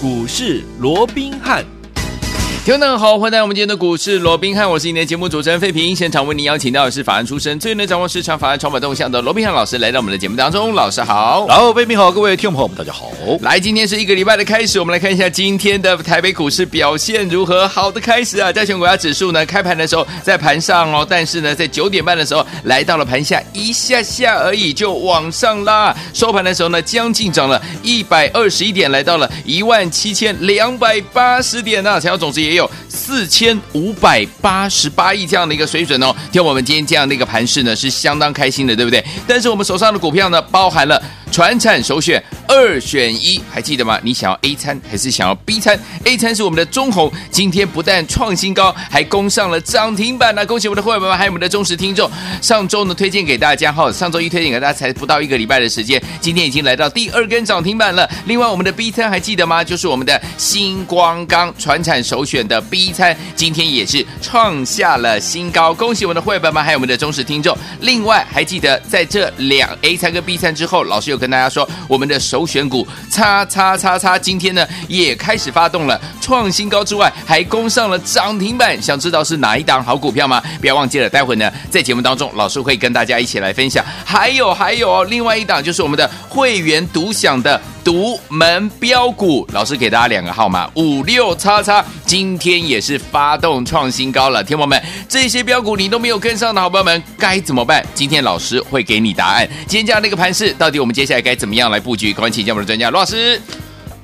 股市罗宾汉。听众好，欢迎来到我们今天的股市罗宾汉，我是今天的节目主持人费平。现场为您邀请到的是法案出身、最能掌握市场法案筹码动向的罗宾汉老师，来到我们的节目当中。老师好，然后费平好，各位听众朋友们，大家好。来，今天是一个礼拜的开始，我们来看一下今天的台北股市表现如何？好的开始啊，加权股价指数呢，开盘的时候在盘上哦，但是呢，在九点半的时候来到了盘下一下下而已，就往上拉。收盘的时候呢，将近涨了一百二十一点，来到了一万七千两百八十点啊，成交总值也有有四千五百八十八亿这样的一个水准哦，听我们今天这样的一个盘势呢，是相当开心的，对不对？但是我们手上的股票呢，包含了传产首选二选一，还记得吗？你想要 A 餐还是想要 B 餐？A 餐是我们的中红，今天不但创新高，还攻上了涨停板呢！恭喜我们的会员们，还有我们的忠实听众。上周呢，推荐给大家哈，上周一推荐给大家才不到一个礼拜的时间，今天已经来到第二根涨停板了。另外，我们的 B 餐还记得吗？就是我们的星光钢传产首选的 B。餐今天也是创下了新高，恭喜我们的会员们，还有我们的忠实听众。另外，还记得在这两 A 餐跟 B 餐之后，老师有跟大家说，我们的首选股叉叉叉叉，今天呢也开始发动了，创新高之外，还攻上了涨停板。想知道是哪一档好股票吗？不要忘记了，待会呢在节目当中，老师会跟大家一起来分享。还有还有哦，另外一档就是我们的会员独享的。独门标股，老师给大家两个号码五六叉叉，今天也是发动创新高了。天友们，这些标股你都没有跟上的好朋友们该怎么办？今天老师会给你答案。今天这样的一个盘势，到底我们接下来该怎么样来布局？赶快请教我们的专家罗老师。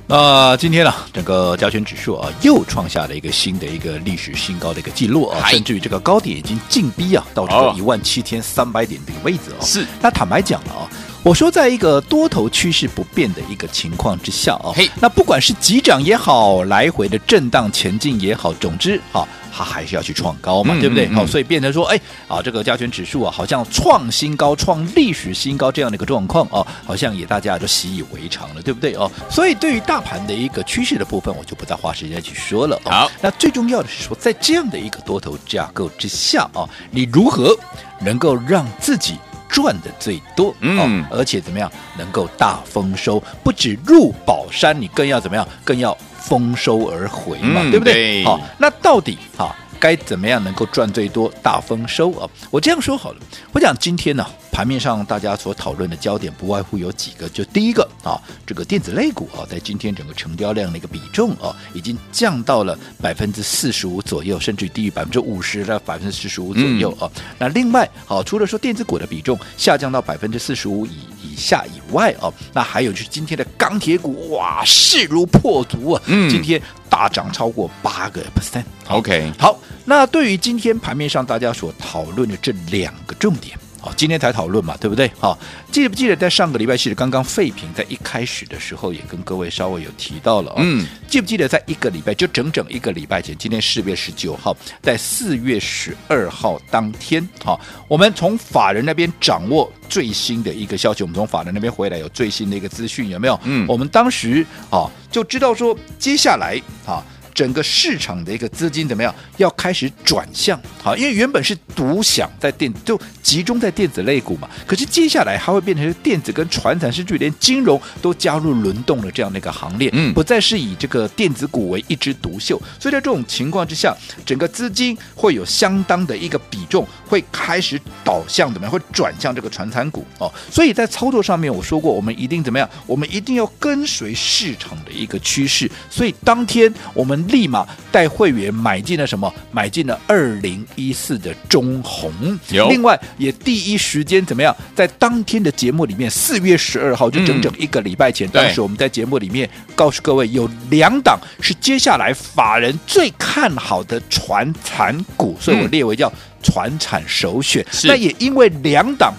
那、呃、今天呢、啊，整个加权指数啊又创下了一个新的一个历史新高的一个记录啊，甚至于这个高点已经进逼啊到这个一万七千三百点的一个位置哦。是，那坦白讲了啊。我说，在一个多头趋势不变的一个情况之下啊，那不管是急涨也好，来回的震荡前进也好，总之啊，它还是要去创高嘛，嗯、对不对？好、嗯，所以变成说，哎，啊，这个加权指数啊，好像创新高、创历史新高这样的一个状况啊，好像也大家都习以为常了，对不对？哦，所以对于大盘的一个趋势的部分，我就不再花时间去说了。好，那最重要的是说，在这样的一个多头架构之下啊，你如何能够让自己赚的最多，嗯，而且怎么样能够大丰收？不止入宝山，你更要怎么样？更要丰收而回嘛，嗯、对不对？好，那到底哈？该怎么样能够赚最多、大丰收啊？我这样说好了，我讲今天呢，盘面上大家所讨论的焦点不外乎有几个，就第一个啊，这个电子类股啊，在今天整个成交量的一个比重啊，已经降到了百分之四十五左右，甚至于低于百分之五十的百分之四十五左右啊。嗯、那另外，好，除了说电子股的比重下降到百分之四十五以以下以外啊，那还有就是今天的钢铁股哇，势如破竹啊，嗯，今天大涨超过八个 percent。OK，好。那对于今天盘面上大家所讨论的这两个重点，好，今天才讨论嘛，对不对？好，记不记得在上个礼拜，其实刚刚废品在一开始的时候也跟各位稍微有提到了，嗯，记不记得在一个礼拜，就整整一个礼拜前，今天四月十九号，在四月十二号当天，好，我们从法人那边掌握最新的一个消息，我们从法人那边回来有最新的一个资讯，有没有？嗯，我们当时啊就知道说，接下来啊。整个市场的一个资金怎么样？要开始转向，好，因为原本是独享在电，就集中在电子类股嘛。可是接下来它会变成电子跟传产，甚至连金融都加入轮动的这样的一个行列，嗯，不再是以这个电子股为一枝独秀。所以在这种情况之下，整个资金会有相当的一个比重，会开始导向怎么样？会转向这个传产股哦。所以在操作上面，我说过，我们一定怎么样？我们一定要跟随市场的一个趋势。所以当天我们。立马带会员买进了什么？买进了二零一四的中红。有另外也第一时间怎么样？在当天的节目里面，四月十二号就整整一个礼拜前，嗯、当时我们在节目里面告诉各位，有两档是接下来法人最看好的传产股，所以我列为叫传产首选。是那也因为两档。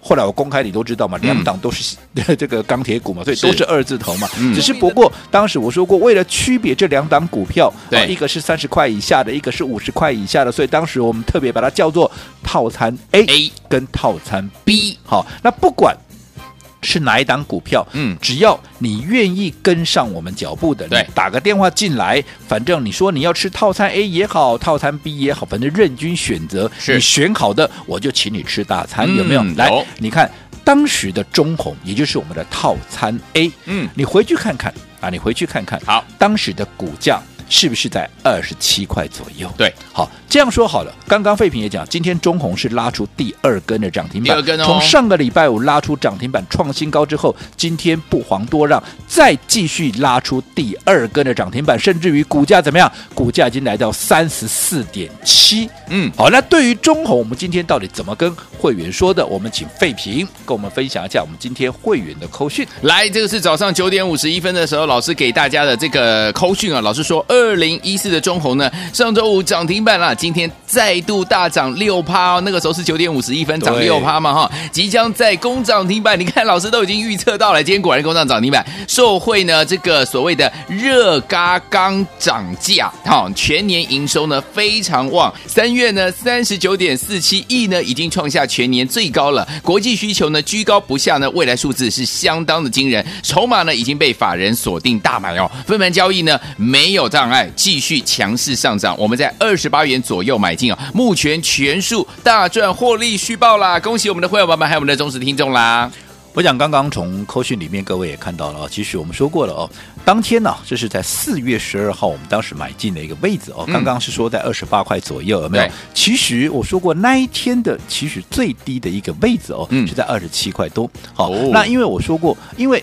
后来我公开，你都知道嘛，两档都是 这个钢铁股嘛，所以都是二字头嘛。是只是不过当时我说过，为了区别这两档股票，对，一个是三十块以下的，一个是五十块以下的，所以当时我们特别把它叫做套餐 A 跟套餐 B。好，那不管是哪一档股票？嗯只要你愿意跟上我们脚步的，对你打个电话进来，反正你说你要吃套餐 A 也好，套餐 B 也好，反正任君选择。是你选好的，我就请你吃大餐，嗯有没有？来，你看当时的中红，也就是我们的套餐 A，嗯你回去看看啊，你回去看看，好，当时的股价。是不是在二十七块左右？对，好，这样说好了。刚刚废品也讲，今天中红是拉出第二根的涨停板，第二根哦从上个礼拜五拉出涨停板创新高之后，今天不遑多让，再继续拉出第二根的涨停板，甚至于股价怎么样？股价已经来到三十四点七。嗯，好，那对于中红，我们今天到底怎么跟会员说的？我们请废品跟我们分享一下我们今天会员的扣讯。来，这个是早上九点五十一分的时候，老师给大家的这个扣讯啊。老师说，二零一四的中红呢，上周五涨停板了，今天再度大涨六趴哦。那个时候是九点五十一分涨六趴嘛哈，即将在攻涨停板。你看，老师都已经预测到了，今天果然攻上涨停板，受惠呢这个所谓的热嘎刚涨价，哈，全年营收呢非常旺，三月呢三十九点四七亿呢，已经创下全年最高了。国际需求呢居高不下呢，未来数字是相当的惊人，筹码呢已经被法人锁定大买哦，分盘交易呢没有障碍，继续强势上涨。我们在二十八元左右买进啊，目前全数大赚获利续报啦！恭喜我们的会员朋友们，还有我们的忠实听众啦！我想刚刚从扣讯里面各位也看到了哦，其实我们说过了哦，当天呢、啊，这是在四月十二号我们当时买进的一个位置哦，刚刚是说在二十八块左右，有没有？其实我说过那一天的其实最低的一个位置哦，嗯是在二十七块多。好、哦那因为我说过，因为。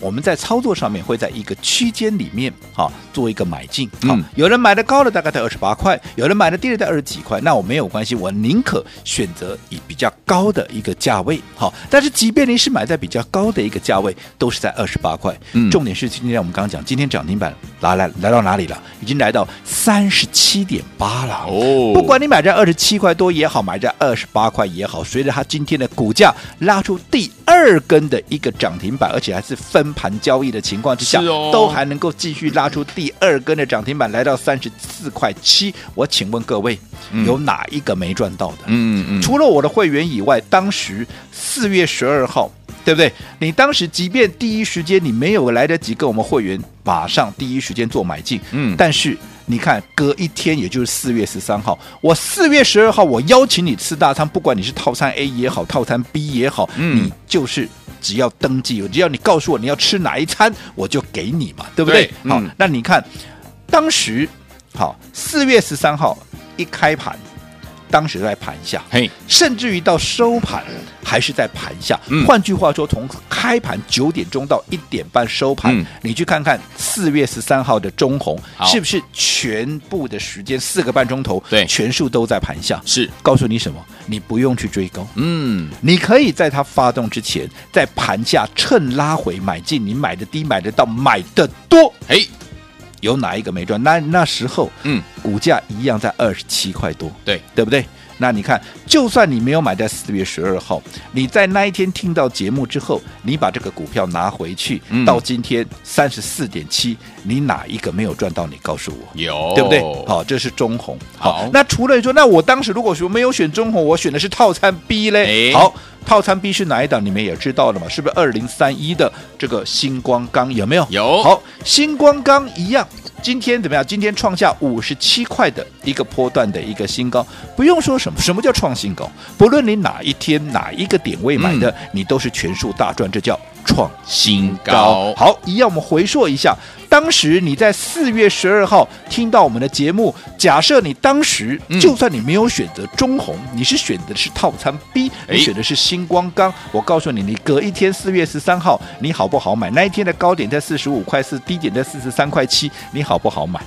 我们在操作上面会在一个区间里面啊做一个买进，好、嗯。有人买的高的大概在二十八块，有人买的低的在二十几块，那我没有关系，我宁可选择以比较高的一个价位，好，但是即便你是买在比较高的一个价位，都是在二十八块，嗯。重点是今天我们刚刚讲，今天涨停板来来来到哪里了？已经来到三十七点八了，哦。不管你买在二十七块多也好，买在二十八块也好，随着它今天的股价拉出第二根的一个涨停板，而且还是分盘交易的情况之下，哦都还能够继续拉出第二根的涨停板，来到三十四块七。我请问各位，嗯有哪一个没赚到的？嗯嗯，除了我的会员以外，当时四月十二号，对不对？你当时即便第一时间你没有来得及跟我们会员马上第一时间做买进，嗯但是你看隔一天，也就是四月十三号，我四月十二号我邀请你吃大餐，不管你是套餐 A 也好，套餐 B 也好，嗯你就是只要登记，只要你告诉我你要吃哪一餐，我就给你嘛，对不对？好，那你看当时好四月十三号一开盘。当时在盘下，嘿，甚至于到收盘还是在盘下。嗯。换句话说，从开盘九点钟到一点半收盘，嗯。你去看看四月十三号的中红是不是全部的时间四个半钟头，对。全数都在盘下。是，告诉你什么？你不用去追高，嗯，你可以在它发动之前，在盘下趁拉回买进，你买的低，买的到，买的多。嘿，有哪一个没赚？那那时候，嗯，股价一样在二十七块多，对，对不对？那你看，就算你没有买在四月十二号，你在那一天听到节目之后，你把这个股票拿回去，嗯到今天三十四点七，你哪一个没有赚到？你告诉我。有，对不对？好，这是中红。好那除了说，那我当时如果说没有选中红，我选的是套餐 B 嘞。哎好，套餐 B 是哪一档？你们也知道了嘛？是不是二零三一的这个星光钢？有没有？有好，星光钢一样。今天怎么样？今天创下五十七块的一个波段的一个新高，不用说什么，什么叫创新高？不论你哪一天哪一个点位买的，你都是全数大赚，这叫创新高，好，一样我们回溯一下，当时你在四月十二号听到我们的节目，假设你当时嗯就算你没有选择中红，你是选的是套餐 B，哎你选的是星光钢，我告诉你，你隔一天四月十三号，你好不好买？那一天的高点在四十五块四，低点在四十三块七，你好不好买？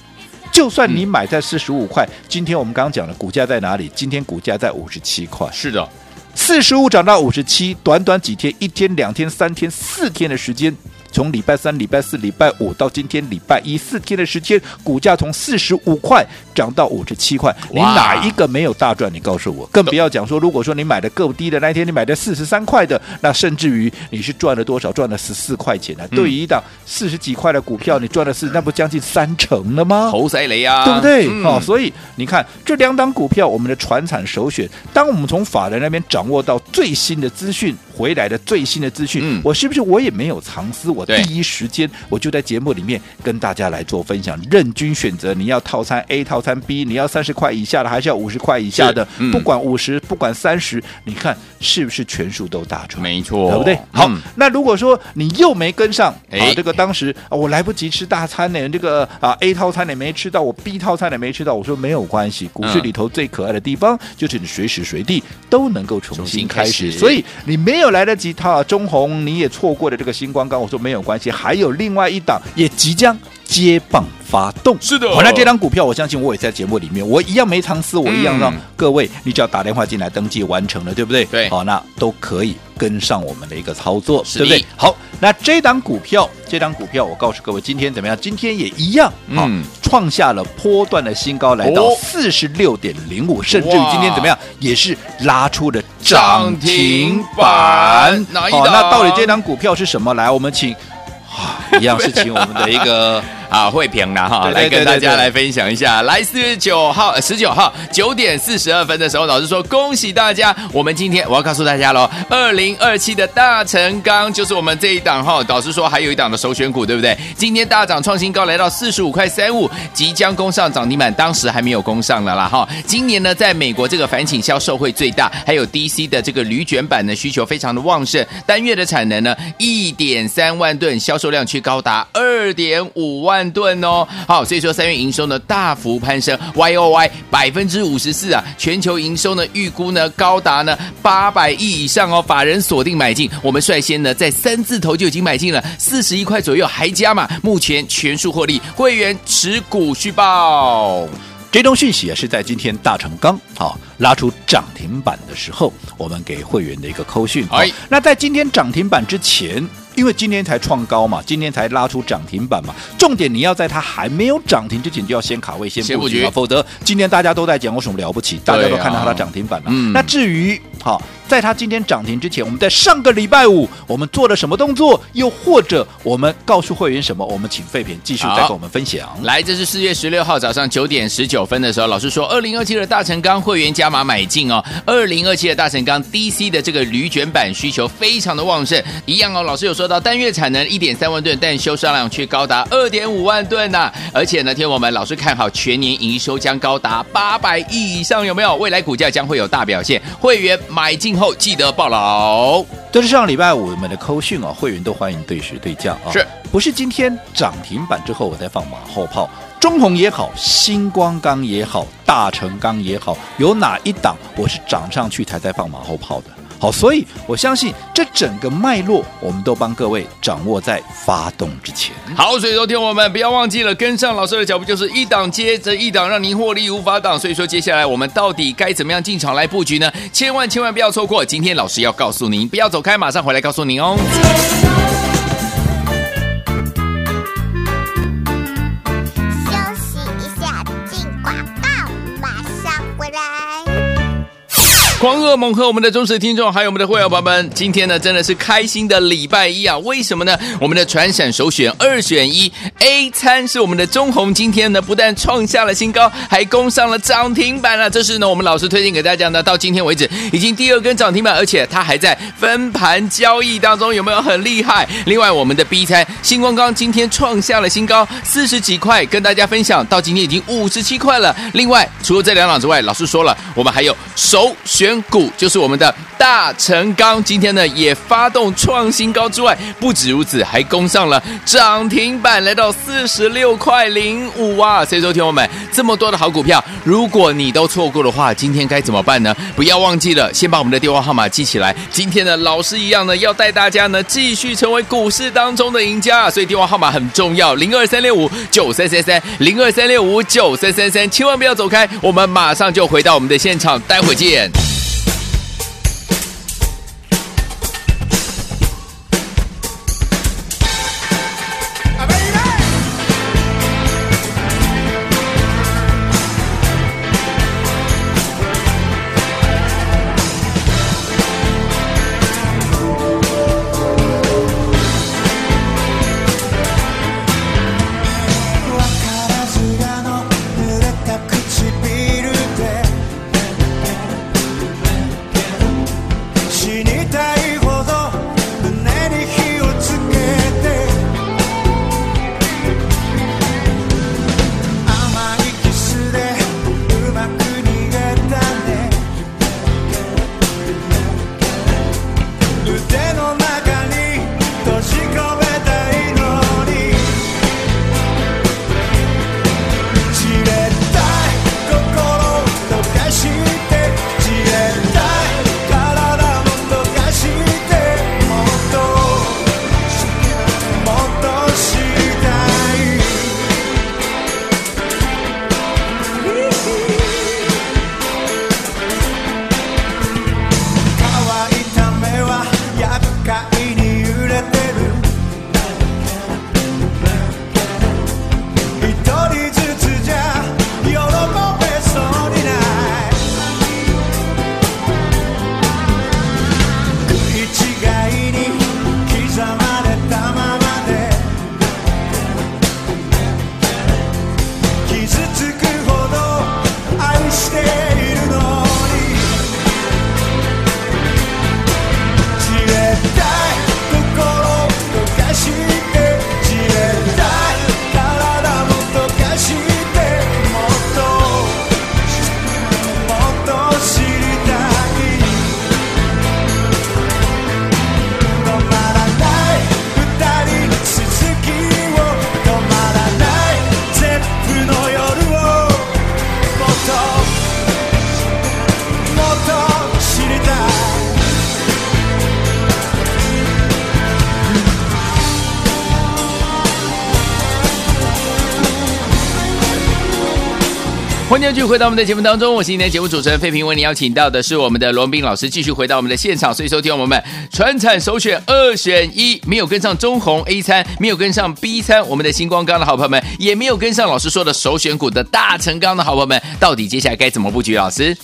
就算你买在四十五块，今天我们刚刚讲的股价在哪里？今天股价在五十七块。是的，四十五涨到五十七，短短几天，一天、两天、三天、四天的时间，从礼拜三、礼拜四、礼拜五到今天礼拜一，四天的时间，股价从四十五块涨到五十七块，你哪一个没有大赚？你告诉我，更不要讲说，如果说你买的够低的那一天，你买的四十三块的，那甚至于你是赚了多少？赚了十四块钱啊！嗯对于一档四十几块的股票，你赚了四，那不将近三成了吗？猴塞雷啊，对不对？嗯哦，所以你看这两档股票，我们的传产首选。当我们从法人那边掌握到最新的资讯回来的最新的资讯，嗯我是不是我也没有藏私？我第一时间我就在节目里面跟大家来做分享，任君选择，你要套餐 A 套餐 B，你要三十块以下的，还是要五十块以下的？嗯不管五十，不管三十，你看是不是全数都大赚？没错，对不对？好，嗯那如果说你又没跟上，哎啊，这个当时啊我来不及吃大餐呢，这个啊 A 套餐也没吃到，我 B 套餐也没吃到，我说没有关系，股市里头最可爱的地方、就是你随时随地都能够重新开始，重新开始所以你没有来得及套中红，你也错过了这个星光钢，我说没有关系，还有另外一档也即将接棒发动，是的。好，那这张股票我相信我也在节目里面，我一样没藏私，我一样让嗯。各位，你只要打电话进来登记完成了，对。不对？对好，那都可以跟上我们的一个操作，对不对？好，那这张股票，这张股票，我告诉各位，今天怎么样？今天也一样，好、嗯创下了波段的新高，来到哦。四十六点零五，甚至于今天怎么样，也是拉出了涨停板。好，那到底这张股票是什么？来，我们请。啊，一样是请我们的一个 啊，慧平啦哈，来跟大家来分享一下。来四月九号、十九号九点四十二分的时候，老师说恭喜大家，我们今天我要告诉大家喽，二零二七的大成钢就是我们这一档哈。老师说还有一档的首选股，对不对？今天大涨创新高，来到四十五块三五，即将攻上涨停板，当时还没有攻上了啦哈。今年呢，在美国这个反倾销售会最大，还有 DC 的这个铝卷板的需求非常的旺盛，单月的产能呢一点三万吨，销售量却高达二点五万吨哦。好，所以说三月营收呢大幅攀升，Y O Y 百分之五十四啊，全球营收呢预估呢高达呢八百亿以上哦。法人锁定买进，我们率先呢在三字头就已经买进了四十一块左右，还加码，目前全数获利，会员持股续报。这种讯息啊是在今天大成钢好、拉出涨停板的时候，我们给会员的一个扣讯。好哎那在今天涨停板之前，因为今天才创高嘛，今天才拉出涨停板嘛，重点你要在它还没有涨停之前就要先卡位、先先布局啊，否则今天大家都在讲有什么了不起，大家都看到它的涨停板了。嗯那至于好，在它今天涨停之前，我们在上个礼拜五我们做了什么动作，又或者我们告诉会员什么，我们请废品继续再跟我们分享。来，这是四月十六号早上九点十九分的时候，老师说，二零二七的大成钢会员加码买进哦。二零二七的大成钢 DC 的这个铝卷板需求非常的旺盛，一样哦。老师有说到单月产能一点三万吨，但销售量却高达二点五万吨呐、而且呢，天我们老师看好全年营收将高达八百亿以上，有没有？未来股价将会有大表现。会员买进后记得报牢。这是上礼拜五我们的扣讯啊，会员都欢迎对时对价啊，是不是今天涨停板之后我再放马后炮？中红也好，星光钢也好，大成钢也好，有哪一档我是涨上去才在放马后炮的？好，所以我相信这整个脉络，我们都帮各位掌握在发动之前。好，所以说听我们不要忘记了跟上老师的脚步，就是一档接着一档，让您获利无法挡。所以说，接下来我们到底该怎么样进场来布局呢？千万千万不要错过！今天老师要告诉您，不要走开，马上回来告诉您哦。狂恶猛和我们的忠实听众，还有我们的会员朋友们，今天呢真的是开心的礼拜一啊！为什么呢？我们的传闪首选二选一 A 餐是我们的中红，今天呢不但创下了新高，还攻上了涨停板了。这是呢我们老师推荐给大家呢，到今天为止已经第二根涨停板，而且它还在分盘交易当中，有没有很厉害？另外我们的 B 餐星光钢今天创下了新高，四十几块，跟大家分享到今天已经五十七块了。另外除了这两档之外，老师说了，我们还有首选。股就是我们的大成钢，今天呢也发动创新高之外，不止如此，还攻上了涨停板，来到四十六块零五啊！所以说，听我们这么多的好股票，如果你都错过的话，今天该怎么办呢？不要忘记了，先把我们的电话号码记起来。今天呢，老师一样呢，要带大家呢继续成为股市当中的赢家，所以电话号码很重要，零二三六五九三三三，零二三六五九三三三，千万不要走开，我们马上就回到我们的现场，待会见。迎继续回到我们的节目当中，我是今天节目主持人费平，为您邀请到的是我们的罗斌老师，继续回到我们的现场，所以收听我们传产首选二选一，没有跟上中红 A 餐，没有跟上 B 餐，我们的星光钢的好朋友们，也没有跟上老师说的首选股的大成钢的好朋友们，到底接下来该怎么布局？老师？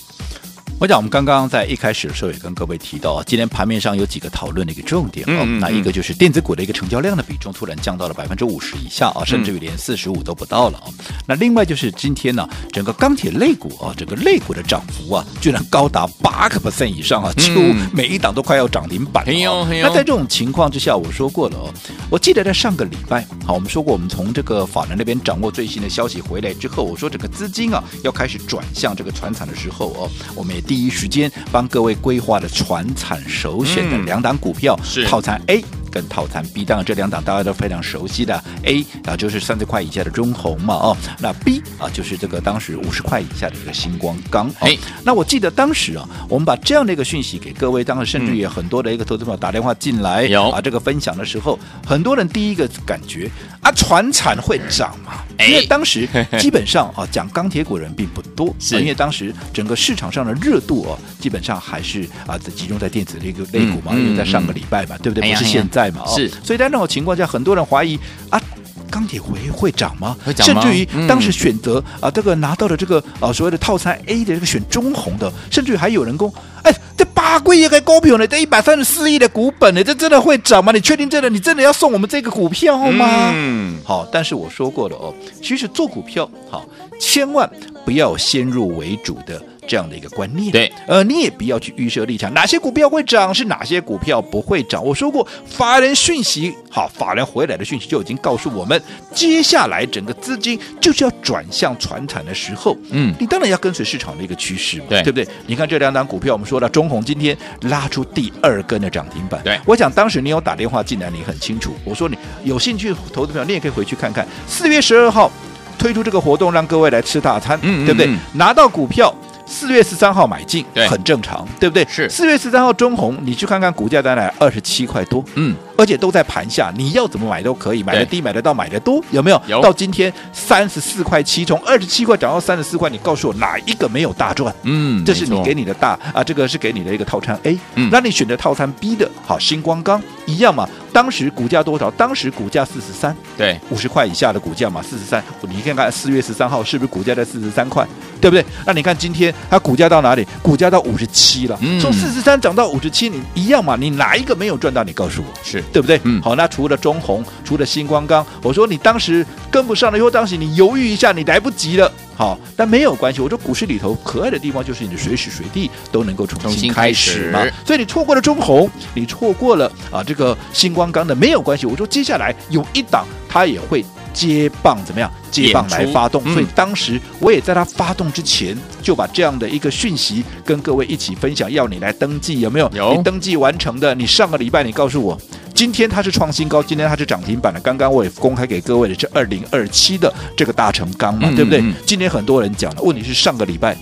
我想，我们刚刚在一开始的时候也跟各位提到，今天盘面上有几个讨论的一个重点啊、嗯。那一个就是电子股的一个成交量的比重突然降到了百分之五十以下啊，甚至于连四十五都不到了啊、嗯。那另外就是今天呢，整个钢铁类股啊，整个类股的涨幅啊，居然高达八个 percent 以上啊，几乎每一档都快要涨停板了、啊。那在这种情况之下，我说过了哦，我记得在上个礼拜，好，我们说过，我们从这个法人那边掌握最新的消息回来之后，我说整个资金啊要开始转向这个船产的时候哦，我们也第一时间。帮各位规划的船产首选的两档股票，是套餐 A。跟套餐 B，当然这两档大家都非常熟悉的 A 啊，就是三十块以下的中红嘛，哦，那 B 啊就是这个当时五十块以下的一个星光钢。哎、哦，那我记得当时啊，我们把这样的一个讯息给各位，当时甚至也很多的一个投资朋友打电话进来，有啊这个分享的时候，很多人第一个感觉啊，船产会涨嘛？因为当时基本上啊讲钢铁股人并不多，是因为当时整个市场上的热度哦、啊，基本上还是啊集中在电子的一个类股嘛，嗯、因为在上个礼拜嘛，嗯、对不对？不是现在。是，所以在那种情况下，很多人怀疑啊，钢铁会会涨吗？会涨吗？甚至于当时选择、嗯、啊，这个拿到了这个啊所谓的套餐 A 的这个选中红的，甚至于还有人工，哎，这八贵一个股票呢，这一百三十四亿的股本呢，这真的会涨吗？你确定真的？你真的要送我们这个股票吗？嗯，好，但是我说过了哦，其实做股票好，千万不要先入为主的。这样的一个观念，对，呃，你也不要去预设立场，哪些股票会涨，是哪些股票不会涨。我说过，法人讯息，好，法人回来的讯息就已经告诉我们，接下来整个资金就是要转向传产的时候，嗯，你当然要跟随市场的一个趋势嘛，对，对不对？你看这两档股票，我们说了，中红今天拉出第二根的涨停板，对，我想当时你有打电话进来，你很清楚，我说你有兴趣投资票，你也可以回去看看，四月十二号推出这个活动，让各位来吃大餐，嗯，对不对？嗯，拿到股票。四月十三号买进，很正常，对不对？是。四月十三号中红，你去看看股价在哪，二十七块多，嗯，而且都在盘下，你要怎么买都可以，买的低，买得到，买的多，有没有？有。到今天三十四块七，从二十七块涨到三十四块，你告诉我哪一个没有大赚？嗯，这是你给你的大啊，这个是给你的一个套餐 A，嗯，那你选择套餐 B 的，好，星光钢一样嘛。当时股价多少？当时股价四十三，对，五十块以下的股价嘛，四十三。你看看四月十三号是不是股价在四十三块，对不对？那你看今天它股价到哪里？股价到五十七了，嗯、从四十三涨到五十七，你一样嘛？你哪一个没有赚到？你告诉我，是对不对？嗯，好，那除了中红，除了星光钢，我说你当时跟不上了以后，当时你犹豫一下，你来不及了。好，但没有关系。我说股市里头可爱的地方就是你随时随地都能够重新开始嘛。所以你错过了中红，你错过了啊这个星光钢的没有关系。我说接下来有一档它也会接棒，怎么样？接棒来发动。所以当时我也在它发动之前就把这样的一个讯息跟各位一起分享，要你来登记，有没有？有。你登记完成的，你上个礼拜你告诉我。今天它是创新高，今天它是涨停板的。刚刚我也公开给各位的是二零二七的这个大成钢嘛，嗯、对不对？今天很多人讲了，问题是上个礼拜，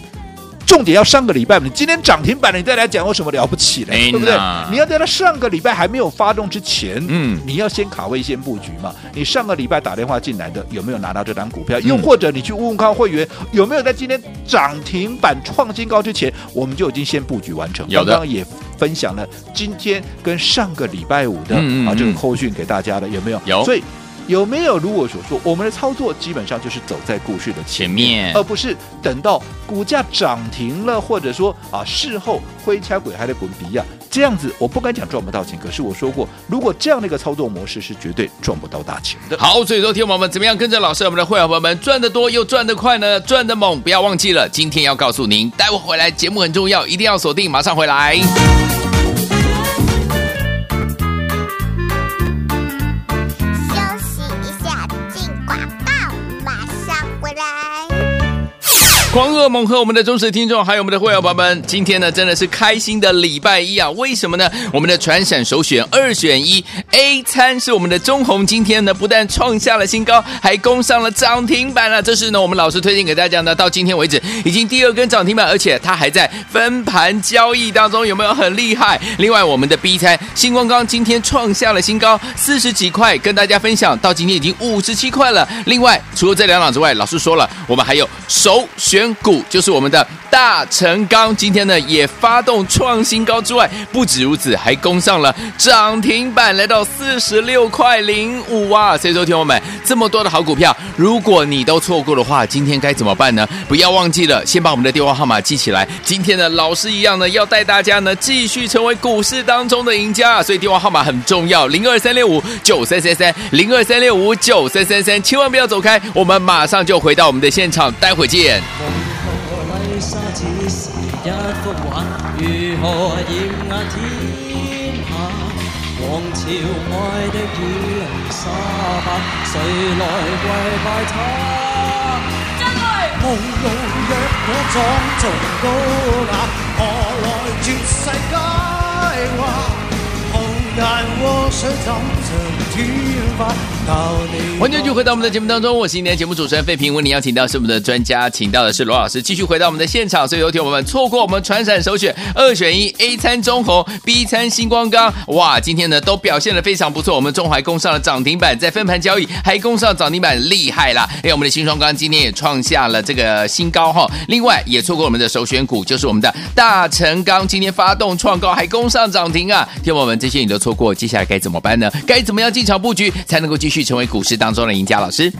重点要上个礼拜嘛。你今天涨停板了，你再来讲有什么了不起的，对不对？你要在它上个礼拜还没有发动之前，嗯，你要先卡位先布局嘛。你上个礼拜打电话进来的有没有拿到这张股票？又或者你去问问看会员有没有在今天涨停板创新高之前，我们就已经先布局完成。刚刚也。分享了今天跟上个礼拜五的啊这个扣讯给大家的有没有？有。所以有没有如我所说，我们的操作基本上就是走在股市的前面，而不是等到股价涨停了，或者说啊事后灰掐鬼还得滚鼻啊这样子，我不敢讲赚不到钱。可是我说过，如果这样的一个操作模式是绝对赚不到大钱的。好，所以说听我们怎么样跟着老师，我们的会员朋友们赚得多又赚得快呢？赚得猛，不要忘记了，今天要告诉您，待会回来节目很重要，一定要锁定，马上回来。狂恶猛和我们的忠实听众，还有我们的会员朋友们，今天呢真的是开心的礼拜一啊！为什么呢？我们的传闪首选二选一 A 餐是我们的中红，今天呢不但创下了新高，还攻上了涨停板了。这是呢我们老师推荐给大家的，到今天为止已经第二根涨停板，而且它还在分盘交易当中，有没有很厉害？另外我们的 B 餐星光钢今天创下了新高，四十几块，跟大家分享到今天已经五十七块了。另外除了这两档之外，老师说了，我们还有首选。股就是我们的大成钢，今天呢也发动创新高之外，不止如此，还攻上了涨停板，来到四十六块零五啊！所以说，听我们这么多的好股票，如果你都错过的话，今天该怎么办呢？不要忘记了，先把我们的电话号码记起来。今天呢老师一样呢，要带大家呢继续成为股市当中的赢家，所以电话号码很重要，零二三六五九三三三，零二三六五九三三三，千万不要走开，我们马上就回到我们的现场，待会见。一幅画，如何掩压天下？王朝爱的雨淋洒下，谁来跪拜他？梦中若可装作高雅，何来绝世佳话？欢迎继续回到我们的节目当中，我是今天节目主持人费平。为你邀请到是我们的专家，请到的是罗老师，继续回到我们的现场。所以有听我们错过我们传产首选二选一，A 餐中红，B 餐星光钢，哇，今天呢都表现的非常不错。我们中华攻上了涨停板，在分盘交易还攻上涨停板，厉害啦！哎，我们的新双钢今天也创下了这个新高哈。另外也错过我们的首选股，就是我们的大成钢，今天发动创高，还攻上涨停啊！听我们这些你都。错过，接下来该怎么办呢？该怎么样进场布局才能够继续成为股市当中的赢家？老师，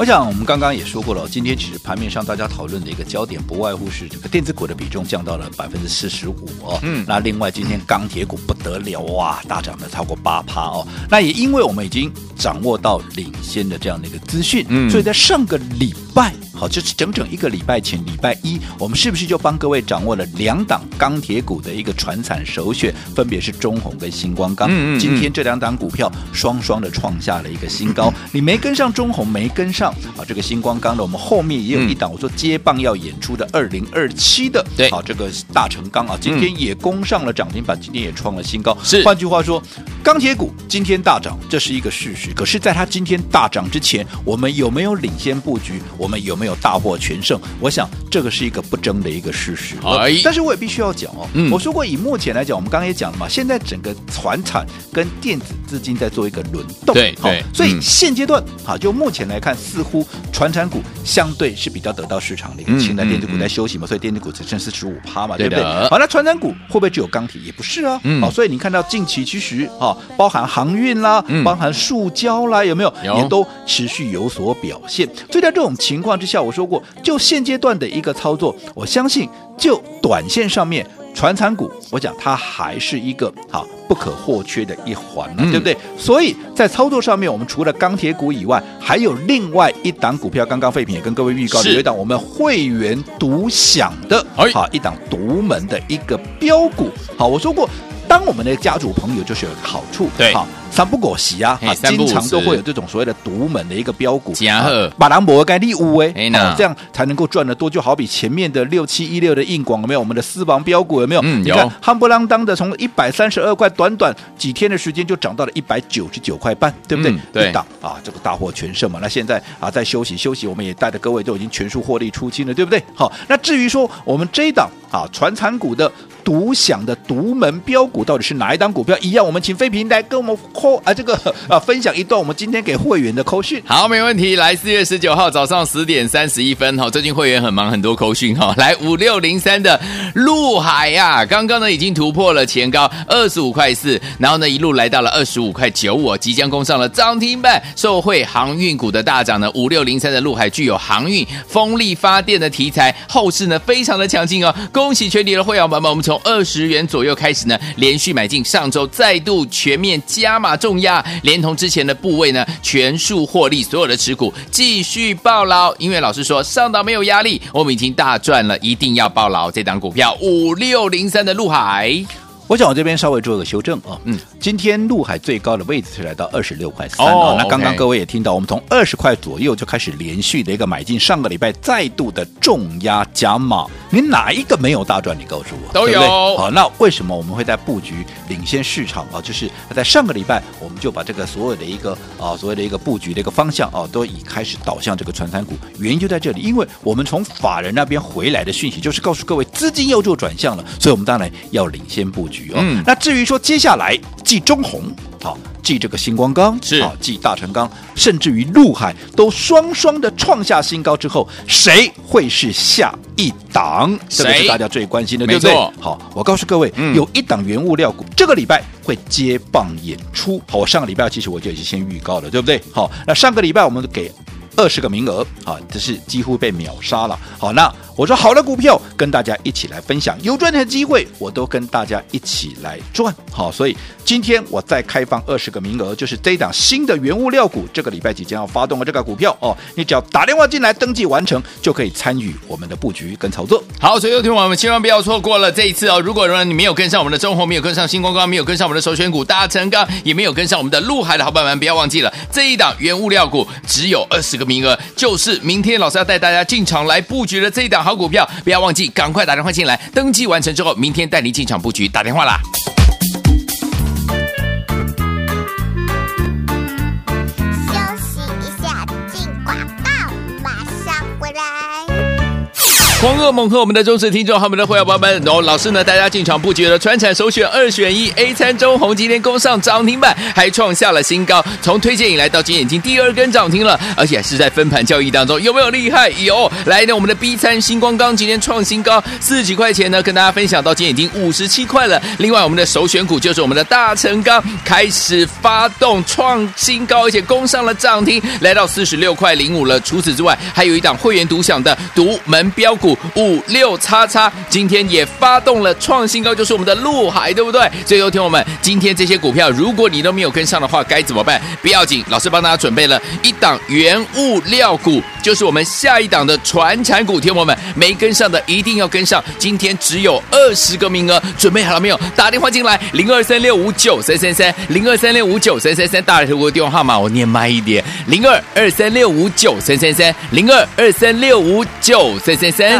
我想我们刚刚也说过了，今天其实盘面上大家讨论的一个焦点，不外乎是这个电子股的比重降到了百分之四十五哦。嗯，那另外今天钢铁股不得了哇，大涨了超过八趴哦。那也因为我们已经掌握到领先的这样的一个资讯，嗯，所以在上个礼拜。好，就是整整一个礼拜前，礼拜一，我们是不是就帮各位掌握了两档钢铁股的一个传产首选，分别是中红跟星光钢。嗯，嗯，嗯，今天这两档股票双双的创下了一个新高。你没跟上中红，没跟上啊，这个星光钢的，我们后面也有一档，我说接棒要演出的二零二七的，对，啊，这个大成钢啊，今天也攻上了涨停板，今天也创了新高。是，换句话说，钢铁股今天大涨，这是一个事实。可是，在它今天大涨之前，我们有没有领先布局？我们有没有？大获全胜，我想这个是一个不争的一个事实。哎，但是我也必须要讲哦，嗯、我说过以目前来讲，我们刚刚也讲了嘛，现在整个船产跟电子资金在做一个轮动，对对，所以现阶段啊，就目前来看，似乎传产股相对是比较得到市场的一个青睐，电子股在休息嘛，所以电子股只剩四十五趴嘛，对不对？好，那传产股会不会只有钢铁？也不是啊，好，所以你看到近期其实啊，包含航运啦，包含塑胶啦，有没有？也都持续有所表现。所以在这种情况之下，我说过，就现阶段的一个操作，我相信就短线上面，传产股，我讲它还是一个好不可或缺的一环，嗯、对不对？所以在操作上面，我们除了钢铁股以外，还有另外一档股票，刚刚废品也跟各位预告，有一档我们会员独享的，好一档独门的一个标股。好，我说过，当我们的家族朋友就是有个好处，对，好。三不狗席啊，啊，经常都会有这种所谓的独门的一个标股，把兰博该利乌哎，这样才能够赚得多。就好比前面的六七一六的硬广有没有？我们的私房标股有没有？嗯，有。你看，夯不啷当的从一百三十二块，短短几天的时间就涨到了一百九十九块半，对不对？嗯、对。档啊，这个大获全胜嘛。那现在啊，在休息休息，我们也带着各位都已经全数获利出清了，对不对？好，那至于说我们这一档啊，传产股的独享的独门标股到底是哪一档股票？一样，我们请飞平来跟我们。啊，这个啊，分享一段我们今天给会员的扣讯。好，没问题。来，四月十九号早上十点三十一分，哈，最近会员很忙，很多扣讯哈。来，五六零三的陆海呀、啊，刚刚呢已经突破了前高二十五块四，然后呢一路来到了二十五块九五，即将攻上了涨停板。受惠航运股的大涨呢，五六零三的陆海具有航运、风力发电的题材，后市呢非常的强劲哦。恭喜全体的会员朋友们，我们从二十元左右开始呢，连续买进，上周再度全面加码。重压，连同之前的部位呢，全数获利，所有的持股继续抱牢。因为老师说上档没有压力，我们已经大赚了，一定要抱牢这档股票五六零三的陆海。我想我这边稍微做个修正啊，嗯，今天陆海最高的位置是来到二十六块三啊。那刚刚各位也听到，我们从二十块左右就开始连续的一个买进，上个礼拜再度的重压加码，你哪一个没有大赚？你告诉我，都有。好，那为什么我们会在布局领先市场啊？就是在上个礼拜，我们就把这个所有的一个啊，所谓的一个布局的一个方向啊，都已开始导向这个传产股。原因就在这里，因为我们从法人那边回来的讯息，就是告诉各位资金要做转向了，所以我们当然要领先布局。嗯，那至于说接下来继中红、好，继这个星光钢是好，继大成钢，甚至于陆海都双双的创下新高之后，谁会是下一档？这个是大家最关心的，对不对？好，我告诉各位，嗯、有一档原物料股，这个礼拜会接棒演出。好，我上个礼拜其实我就已经先预告了，对不对？好，那上个礼拜我们给二十个名额，好，这是几乎被秒杀了。好，那。我说好的股票跟大家一起来分享，有赚钱的机会我都跟大家一起来赚。好，所以今天我再开放二十个名额，就是这一档新的原物料股，这个礼拜即将要发动的这个股票哦，你只要打电话进来登记完成，就可以参与我们的布局跟操作。好，所以有听我们千万不要错过了这一次哦。如果说你没有跟上我们的中红，没有跟上新光光，没有跟上我们的首选股大成钢，也没有跟上我们的陆海的好朋友们，不要忘记了这一档原物料股只有二十个名额，就是明天老师要带大家进场来布局的这一档。好股票，不要忘记，赶快打电话进来，登记完成之后，明天带您进场布局。打电话啦！狂恶猛和我们的忠实听众，和我们的会员朋友们，然后老师呢，大家进场布局了，川产首选二选一，A 餐中红今天攻上涨停板，还创下了新高。从推荐以来到今天已经第二根涨停了，而且是在分盘交易当中，有没有厉害？有。来呢，我们的 B 餐星光钢今天创新高，四十几块钱呢，跟大家分享到今天已经五十七块了。另外，我们的首选股就是我们的大成钢，开始发动创新高，而且攻上了涨停，来到四十六块零五了。除此之外，还有一档会员独享的独门标股。五六叉叉今天也发动了创新高，就是我们的陆海，对不对？所以，听我们今天这些股票，如果你都没有跟上的话，该怎么办？不要紧，老师帮大家准备了一档原物料股，就是我们下一档的传产股。听我们没跟上的一定要跟上，今天只有二十个名额，准备好了没有？打电话进来，零二三六五九三三三，零二三六五九三三三，大来头我的电话号码我念慢一点，零二二三六五九三三三，零二二三六五九三三三。